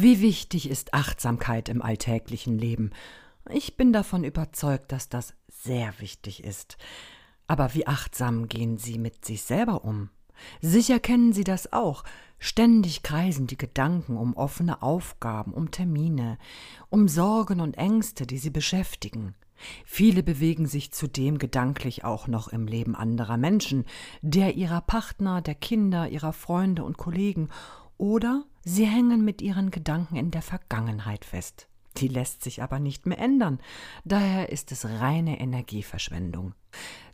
Wie wichtig ist Achtsamkeit im alltäglichen Leben? Ich bin davon überzeugt, dass das sehr wichtig ist. Aber wie achtsam gehen Sie mit sich selber um? Sicher kennen Sie das auch. Ständig kreisen die Gedanken um offene Aufgaben, um Termine, um Sorgen und Ängste, die sie beschäftigen. Viele bewegen sich zudem gedanklich auch noch im Leben anderer Menschen, der ihrer Partner, der Kinder, ihrer Freunde und Kollegen, oder sie hängen mit ihren Gedanken in der Vergangenheit fest. Die lässt sich aber nicht mehr ändern, daher ist es reine Energieverschwendung.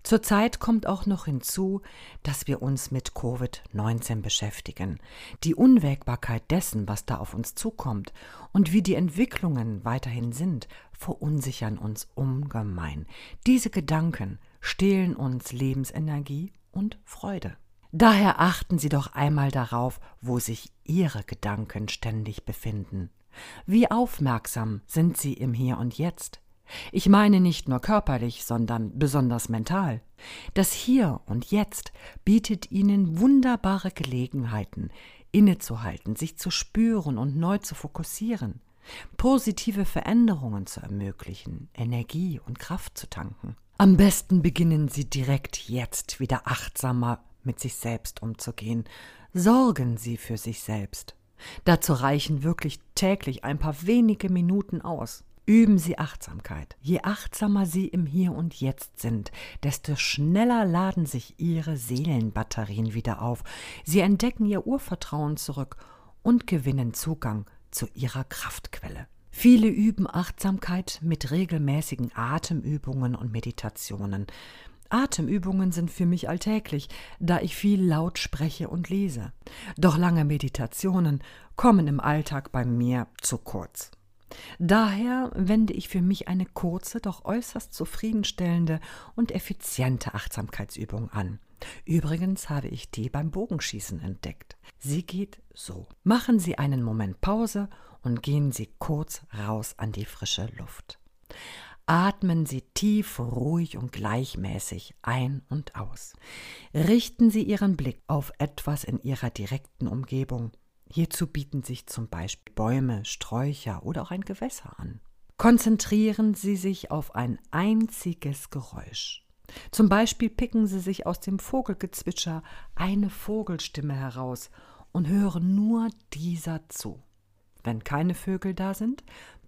Zurzeit kommt auch noch hinzu, dass wir uns mit Covid-19 beschäftigen, die Unwägbarkeit dessen, was da auf uns zukommt und wie die Entwicklungen weiterhin sind, verunsichern uns ungemein. Diese Gedanken stehlen uns Lebensenergie und Freude. Daher achten Sie doch einmal darauf, wo sich Ihre Gedanken ständig befinden. Wie aufmerksam sind Sie im Hier und Jetzt? Ich meine nicht nur körperlich, sondern besonders mental. Das Hier und Jetzt bietet Ihnen wunderbare Gelegenheiten, innezuhalten, sich zu spüren und neu zu fokussieren, positive Veränderungen zu ermöglichen, Energie und Kraft zu tanken. Am besten beginnen Sie direkt jetzt wieder achtsamer mit sich selbst umzugehen. Sorgen Sie für sich selbst. Dazu reichen wirklich täglich ein paar wenige Minuten aus. Üben Sie Achtsamkeit. Je achtsamer Sie im Hier und Jetzt sind, desto schneller laden sich Ihre Seelenbatterien wieder auf. Sie entdecken Ihr Urvertrauen zurück und gewinnen Zugang zu Ihrer Kraftquelle. Viele üben Achtsamkeit mit regelmäßigen Atemübungen und Meditationen. Atemübungen sind für mich alltäglich, da ich viel laut spreche und lese. Doch lange Meditationen kommen im Alltag bei mir zu kurz. Daher wende ich für mich eine kurze, doch äußerst zufriedenstellende und effiziente Achtsamkeitsübung an. Übrigens habe ich die beim Bogenschießen entdeckt. Sie geht so. Machen Sie einen Moment Pause und gehen Sie kurz raus an die frische Luft. Atmen Sie tief, ruhig und gleichmäßig ein und aus. Richten Sie Ihren Blick auf etwas in Ihrer direkten Umgebung. Hierzu bieten sich zum Beispiel Bäume, Sträucher oder auch ein Gewässer an. Konzentrieren Sie sich auf ein einziges Geräusch. Zum Beispiel picken Sie sich aus dem Vogelgezwitscher eine Vogelstimme heraus und hören nur dieser zu. Wenn keine Vögel da sind,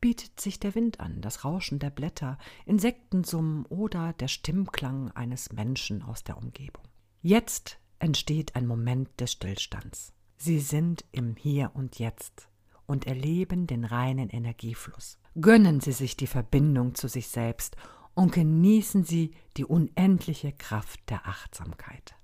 bietet sich der Wind an, das Rauschen der Blätter, Insektensummen oder der Stimmklang eines Menschen aus der Umgebung. Jetzt entsteht ein Moment des Stillstands. Sie sind im Hier und Jetzt und erleben den reinen Energiefluss. Gönnen Sie sich die Verbindung zu sich selbst und genießen Sie die unendliche Kraft der Achtsamkeit.